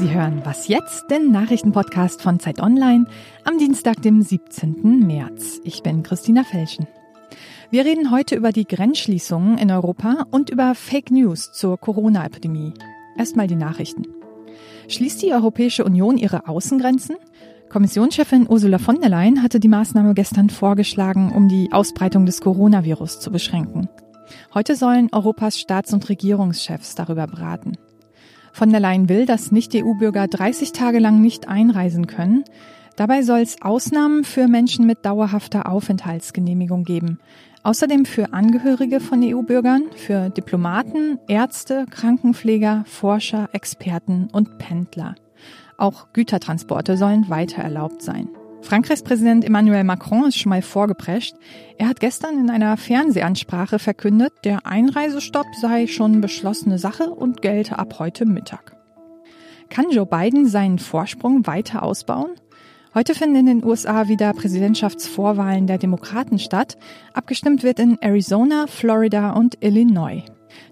Sie hören Was jetzt, den Nachrichtenpodcast von Zeit Online am Dienstag, dem 17. März. Ich bin Christina Felschen. Wir reden heute über die Grenzschließungen in Europa und über Fake News zur Corona-Epidemie. Erstmal die Nachrichten. Schließt die Europäische Union ihre Außengrenzen? Kommissionschefin Ursula von der Leyen hatte die Maßnahme gestern vorgeschlagen, um die Ausbreitung des Coronavirus zu beschränken. Heute sollen Europas Staats- und Regierungschefs darüber beraten. Von der Leyen will, dass Nicht-EU-Bürger 30 Tage lang nicht einreisen können. Dabei soll es Ausnahmen für Menschen mit dauerhafter Aufenthaltsgenehmigung geben. Außerdem für Angehörige von EU-Bürgern, für Diplomaten, Ärzte, Krankenpfleger, Forscher, Experten und Pendler. Auch Gütertransporte sollen weiter erlaubt sein. Frankreichs Präsident Emmanuel Macron ist schon mal vorgeprescht. Er hat gestern in einer Fernsehansprache verkündet, der Einreisestopp sei schon beschlossene Sache und gelte ab heute Mittag. Kann Joe Biden seinen Vorsprung weiter ausbauen? Heute finden in den USA wieder Präsidentschaftsvorwahlen der Demokraten statt. Abgestimmt wird in Arizona, Florida und Illinois.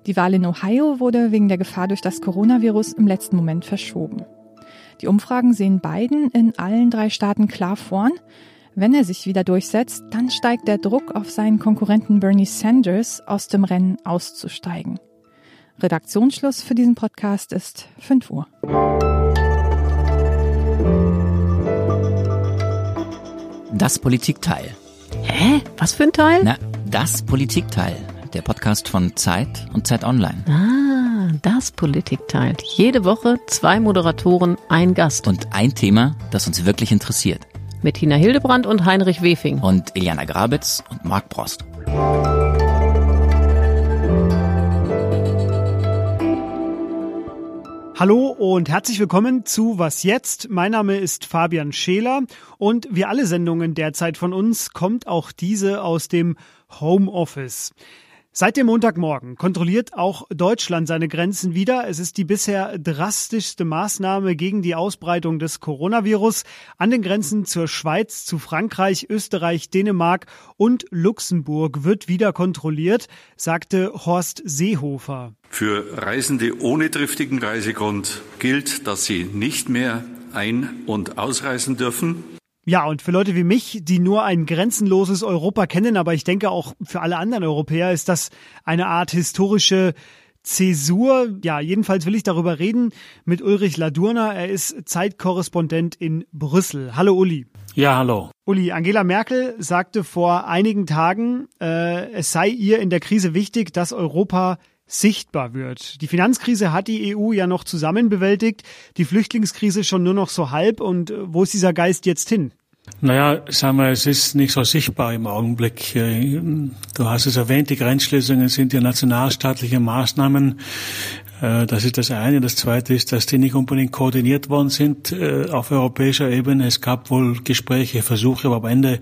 Die Wahl in Ohio wurde wegen der Gefahr durch das Coronavirus im letzten Moment verschoben. Die Umfragen sehen Biden in allen drei Staaten klar vorn. Wenn er sich wieder durchsetzt, dann steigt der Druck auf seinen Konkurrenten Bernie Sanders, aus dem Rennen auszusteigen. Redaktionsschluss für diesen Podcast ist 5 Uhr. Das Politikteil. Hä? Was für ein Teil? Na, das Politikteil. Der Podcast von Zeit und Zeit Online. Ah, das Politikteil. Jede Woche zwei Moderatoren, ein Gast. Und ein Thema, das uns wirklich interessiert. Mit Tina Hildebrand und Heinrich Wefing. Und Eliana Grabitz und Marc Brost. Hallo und herzlich willkommen zu Was jetzt? Mein Name ist Fabian Scheler und wie alle Sendungen derzeit von uns kommt auch diese aus dem Homeoffice. Seit dem Montagmorgen kontrolliert auch Deutschland seine Grenzen wieder. Es ist die bisher drastischste Maßnahme gegen die Ausbreitung des Coronavirus an den Grenzen zur Schweiz, zu Frankreich, Österreich, Dänemark und Luxemburg wird wieder kontrolliert, sagte Horst Seehofer. Für Reisende ohne triftigen Reisegrund gilt, dass sie nicht mehr ein- und ausreisen dürfen. Ja, und für Leute wie mich, die nur ein grenzenloses Europa kennen, aber ich denke auch für alle anderen Europäer, ist das eine Art historische Zäsur. Ja, jedenfalls will ich darüber reden mit Ulrich Ladurner. Er ist Zeitkorrespondent in Brüssel. Hallo Uli. Ja, hallo. Uli, Angela Merkel sagte vor einigen Tagen, äh, es sei ihr in der Krise wichtig, dass Europa sichtbar wird. Die Finanzkrise hat die EU ja noch zusammen bewältigt, die Flüchtlingskrise schon nur noch so halb. Und äh, wo ist dieser Geist jetzt hin? Naja, sagen wir, es ist nicht so sichtbar im Augenblick. Äh, du hast es erwähnt, die Grenzschließungen sind ja nationalstaatliche Maßnahmen. Äh, das ist das eine. Das zweite ist, dass die nicht unbedingt koordiniert worden sind auf europäischer Ebene. Es gab wohl Gespräche, Versuche, aber am Ende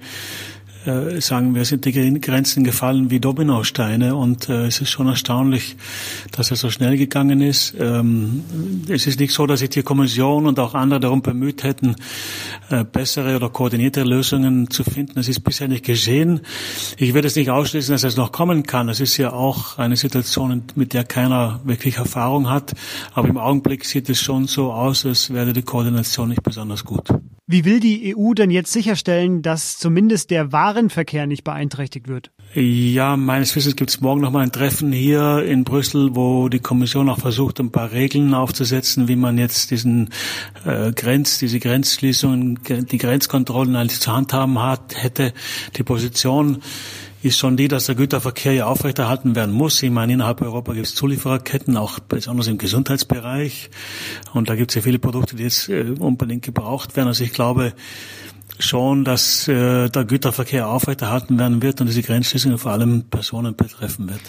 äh, sagen wir, sind die Grenzen gefallen wie Dominosteine und äh, es ist schon erstaunlich, dass es so schnell gegangen ist. Ähm, es ist nicht so, dass sich die Kommission und auch andere darum bemüht hätten, äh, bessere oder koordinierte Lösungen zu finden. Es ist bisher nicht geschehen. Ich werde es nicht ausschließen, dass es noch kommen kann. Es ist ja auch eine Situation, mit der keiner wirklich Erfahrung hat. Aber im Augenblick sieht es schon so aus, als wäre die Koordination nicht besonders gut. Wie will die EU denn jetzt sicherstellen, dass zumindest der Warenverkehr nicht beeinträchtigt wird? Ja, meines Wissens gibt es morgen noch mal ein Treffen hier in Brüssel, wo die Kommission auch versucht, ein paar Regeln aufzusetzen, wie man jetzt diesen äh, Grenz, diese Grenzschließungen, die Grenzkontrollen eigentlich zu handhaben hat, hätte. Die Position ist schon die, dass der Güterverkehr ja aufrechterhalten werden muss. Ich meine, innerhalb Europa gibt es Zuliefererketten, auch besonders im Gesundheitsbereich. Und da gibt es ja viele Produkte, die jetzt äh, unbedingt gebraucht werden. Also ich glaube schon, dass äh, der Güterverkehr aufrechterhalten werden wird und diese Grenzschließungen vor allem Personen betreffen wird.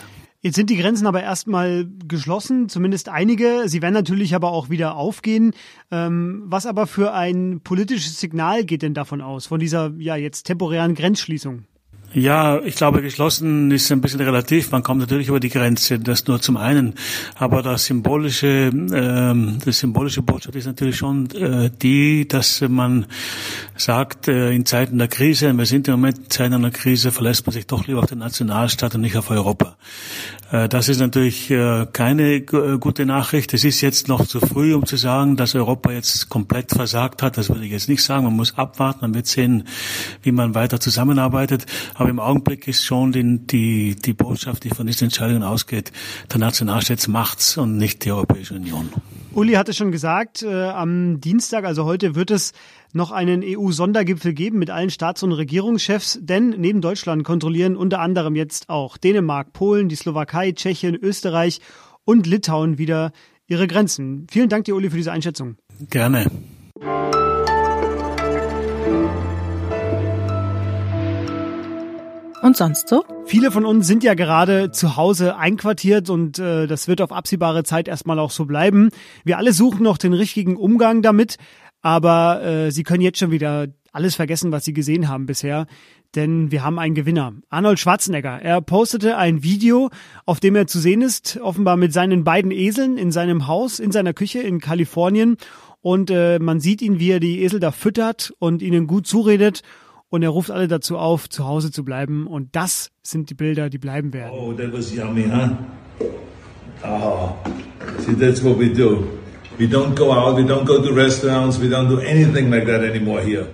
Jetzt sind die Grenzen aber erstmal geschlossen, zumindest einige. Sie werden natürlich aber auch wieder aufgehen. Ähm, was aber für ein politisches Signal geht denn davon aus, von dieser ja jetzt temporären Grenzschließung? Ja, ich glaube, geschlossen ist ein bisschen relativ. Man kommt natürlich über die Grenze, das nur zum einen. Aber das symbolische, ähm, das symbolische Botschaft ist natürlich schon äh, die, dass man sagt, äh, in Zeiten der Krise, wir sind im Moment in Zeiten einer Krise, verlässt man sich doch lieber auf den Nationalstaat und nicht auf Europa. Äh, das ist natürlich äh, keine äh, gute Nachricht. Es ist jetzt noch zu früh, um zu sagen, dass Europa jetzt komplett versagt hat. Das würde ich jetzt nicht sagen. Man muss abwarten, man wird sehen, wie man weiter zusammenarbeitet. Aber im Augenblick ist schon die, die, die Botschaft, die von diesen Entscheidungen ausgeht, der Nationalstaat macht's und nicht die Europäische Union. Uli hatte schon gesagt, äh, am Dienstag, also heute, wird es noch einen EU-Sondergipfel geben mit allen Staats- und Regierungschefs, denn neben Deutschland kontrollieren unter anderem jetzt auch Dänemark, Polen, die Slowakei, Tschechien, Österreich und Litauen wieder ihre Grenzen. Vielen Dank dir, Uli, für diese Einschätzung. Gerne. Und sonst so? Viele von uns sind ja gerade zu Hause einquartiert und äh, das wird auf absehbare Zeit erstmal auch so bleiben. Wir alle suchen noch den richtigen Umgang damit, aber äh, Sie können jetzt schon wieder alles vergessen, was Sie gesehen haben bisher, denn wir haben einen Gewinner. Arnold Schwarzenegger. Er postete ein Video, auf dem er zu sehen ist, offenbar mit seinen beiden Eseln in seinem Haus, in seiner Küche in Kalifornien. Und äh, man sieht ihn, wie er die Esel da füttert und ihnen gut zuredet und er ruft alle dazu auf, zu Hause zu bleiben. Und das sind die Bilder, die bleiben werden. Oh, that was yummy, huh? Oh, see, that's what we do. We don't go out, we don't go to restaurants, we don't do anything like that anymore here.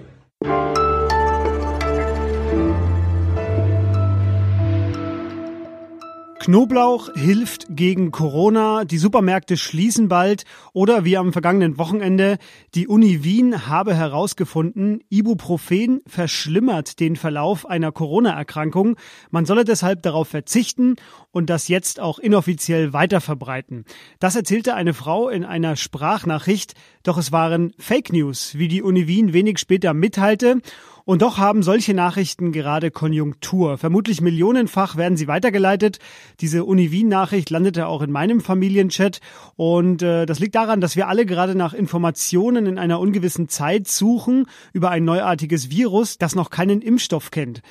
Knoblauch hilft gegen Corona, die Supermärkte schließen bald oder wie am vergangenen Wochenende, die Uni Wien habe herausgefunden, Ibuprofen verschlimmert den Verlauf einer Corona-Erkrankung. Man solle deshalb darauf verzichten und das jetzt auch inoffiziell weiterverbreiten. Das erzählte eine Frau in einer Sprachnachricht, doch es waren Fake News, wie die Uni Wien wenig später mitteilte. Und doch haben solche Nachrichten gerade Konjunktur. Vermutlich millionenfach werden sie weitergeleitet. Diese Uni Wien-Nachricht landete auch in meinem Familienchat. Und äh, das liegt daran, dass wir alle gerade nach Informationen in einer ungewissen Zeit suchen über ein neuartiges Virus, das noch keinen Impfstoff kennt.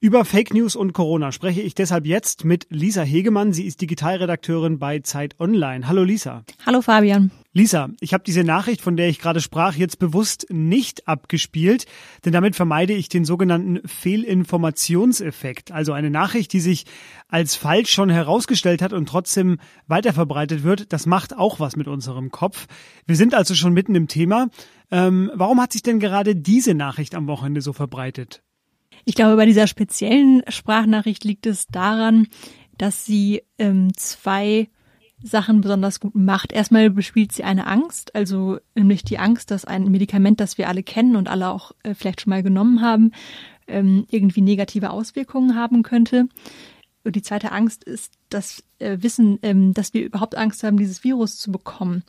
Über Fake News und Corona spreche ich deshalb jetzt mit Lisa Hegemann. Sie ist Digitalredakteurin bei Zeit Online. Hallo Lisa. Hallo Fabian. Lisa, ich habe diese Nachricht, von der ich gerade sprach, jetzt bewusst nicht abgespielt, denn damit vermeide ich den sogenannten Fehlinformationseffekt. Also eine Nachricht, die sich als falsch schon herausgestellt hat und trotzdem weiterverbreitet wird, das macht auch was mit unserem Kopf. Wir sind also schon mitten im Thema. Ähm, warum hat sich denn gerade diese Nachricht am Wochenende so verbreitet? Ich glaube, bei dieser speziellen Sprachnachricht liegt es daran, dass sie ähm, zwei Sachen besonders gut macht. Erstmal bespielt sie eine Angst, also nämlich die Angst, dass ein Medikament, das wir alle kennen und alle auch äh, vielleicht schon mal genommen haben, ähm, irgendwie negative Auswirkungen haben könnte. Und die zweite Angst ist das äh, Wissen, ähm, dass wir überhaupt Angst haben, dieses Virus zu bekommen.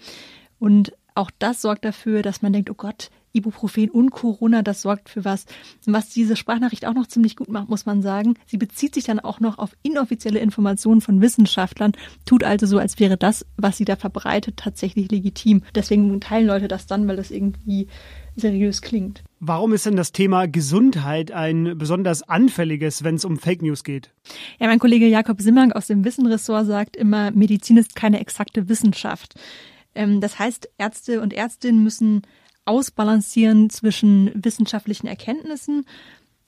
Und auch das sorgt dafür, dass man denkt, oh Gott, Ibuprofen und Corona, das sorgt für was. Was diese Sprachnachricht auch noch ziemlich gut macht, muss man sagen. Sie bezieht sich dann auch noch auf inoffizielle Informationen von Wissenschaftlern, tut also so, als wäre das, was sie da verbreitet, tatsächlich legitim. Deswegen teilen Leute das dann, weil das irgendwie seriös klingt. Warum ist denn das Thema Gesundheit ein besonders anfälliges, wenn es um Fake News geht? Ja, mein Kollege Jakob Simmank aus dem Wissenressort sagt immer, Medizin ist keine exakte Wissenschaft. Ähm, das heißt, Ärzte und Ärztinnen müssen ausbalancieren zwischen wissenschaftlichen Erkenntnissen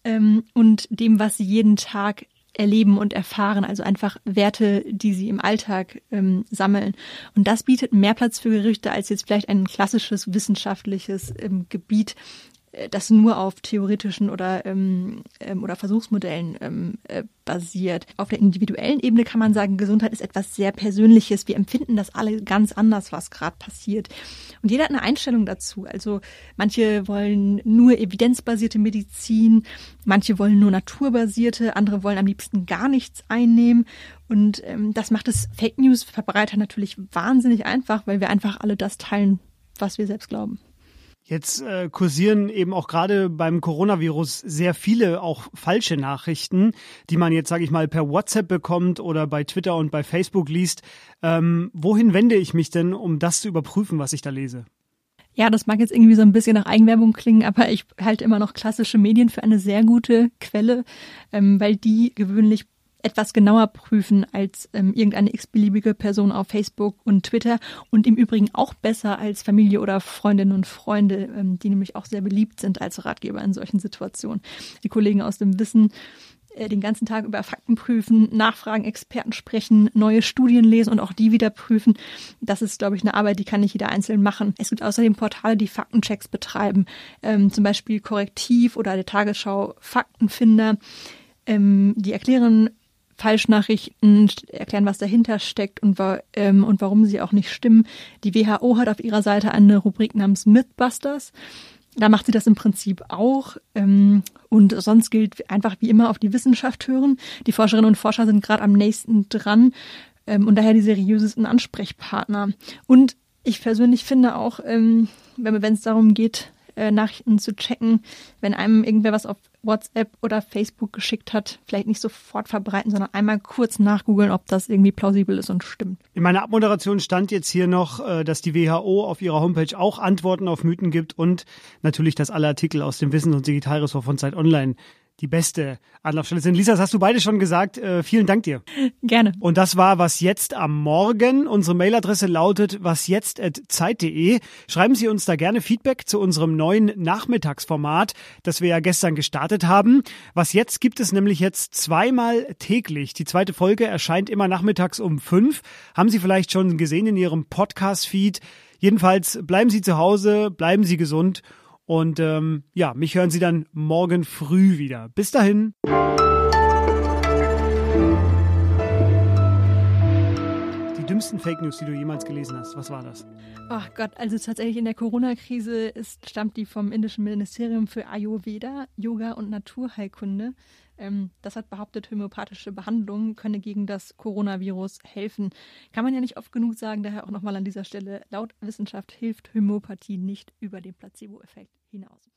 ähm, und dem, was sie jeden Tag erleben und erfahren, also einfach Werte, die sie im Alltag ähm, sammeln. Und das bietet mehr Platz für Gerüchte als jetzt vielleicht ein klassisches wissenschaftliches ähm, Gebiet, das nur auf theoretischen oder, ähm, ähm, oder Versuchsmodellen ähm, äh, basiert. Auf der individuellen Ebene kann man sagen, Gesundheit ist etwas sehr Persönliches. Wir empfinden das alle ganz anders, was gerade passiert. Und jeder hat eine Einstellung dazu. Also manche wollen nur evidenzbasierte Medizin, manche wollen nur naturbasierte, andere wollen am liebsten gar nichts einnehmen. Und ähm, das macht es Fake News-Verbreiter natürlich wahnsinnig einfach, weil wir einfach alle das teilen, was wir selbst glauben. Jetzt äh, kursieren eben auch gerade beim Coronavirus sehr viele auch falsche Nachrichten, die man jetzt, sage ich mal, per WhatsApp bekommt oder bei Twitter und bei Facebook liest. Ähm, wohin wende ich mich denn, um das zu überprüfen, was ich da lese? Ja, das mag jetzt irgendwie so ein bisschen nach Eigenwerbung klingen, aber ich halte immer noch klassische Medien für eine sehr gute Quelle, ähm, weil die gewöhnlich etwas genauer prüfen als ähm, irgendeine x-beliebige Person auf Facebook und Twitter und im Übrigen auch besser als Familie oder Freundinnen und Freunde, ähm, die nämlich auch sehr beliebt sind als Ratgeber in solchen Situationen. Die Kollegen aus dem Wissen äh, den ganzen Tag über Fakten prüfen, nachfragen, Experten sprechen, neue Studien lesen und auch die wieder prüfen. Das ist, glaube ich, eine Arbeit, die kann nicht jeder einzeln machen. Es gibt außerdem Portale, die Faktenchecks betreiben, ähm, zum Beispiel Korrektiv oder der Tagesschau Faktenfinder. Ähm, die erklären Falschnachrichten, erklären, was dahinter steckt und, ähm, und warum sie auch nicht stimmen. Die WHO hat auf ihrer Seite eine Rubrik namens Mythbusters. Da macht sie das im Prinzip auch. Ähm, und sonst gilt einfach wie immer auf die Wissenschaft hören. Die Forscherinnen und Forscher sind gerade am nächsten dran ähm, und daher die seriösesten Ansprechpartner. Und ich persönlich finde auch, ähm, wenn es darum geht, äh, Nachrichten zu checken, wenn einem irgendwer was auf WhatsApp oder Facebook geschickt hat, vielleicht nicht sofort verbreiten, sondern einmal kurz nachgoogeln, ob das irgendwie plausibel ist und stimmt. In meiner Abmoderation stand jetzt hier noch, äh, dass die WHO auf ihrer Homepage auch Antworten auf Mythen gibt und natürlich, dass alle Artikel aus dem Wissens- und Digitalressort von Zeit Online die beste Anlaufstelle sind. Lisa, das hast du beide schon gesagt. Äh, vielen Dank dir. Gerne. Und das war was jetzt am Morgen. Unsere Mailadresse lautet wasjetzt@zeit.de. Schreiben Sie uns da gerne Feedback zu unserem neuen Nachmittagsformat, das wir ja gestern gestartet haben. Was jetzt gibt es nämlich jetzt zweimal täglich. Die zweite Folge erscheint immer nachmittags um fünf. Haben Sie vielleicht schon gesehen in Ihrem Podcast-Feed. Jedenfalls bleiben Sie zu Hause, bleiben Sie gesund und ähm, ja, mich hören Sie dann morgen früh wieder. Bis dahin. Die dümmsten Fake News, die du jemals gelesen hast, was war das? Ach Gott, also tatsächlich in der Corona-Krise stammt die vom indischen Ministerium für Ayurveda, Yoga und Naturheilkunde. Ähm, das hat behauptet, homöopathische Behandlung könne gegen das Coronavirus helfen. Kann man ja nicht oft genug sagen, daher auch nochmal an dieser Stelle, laut Wissenschaft hilft Homöopathie nicht über den Placebo-Effekt hinaus.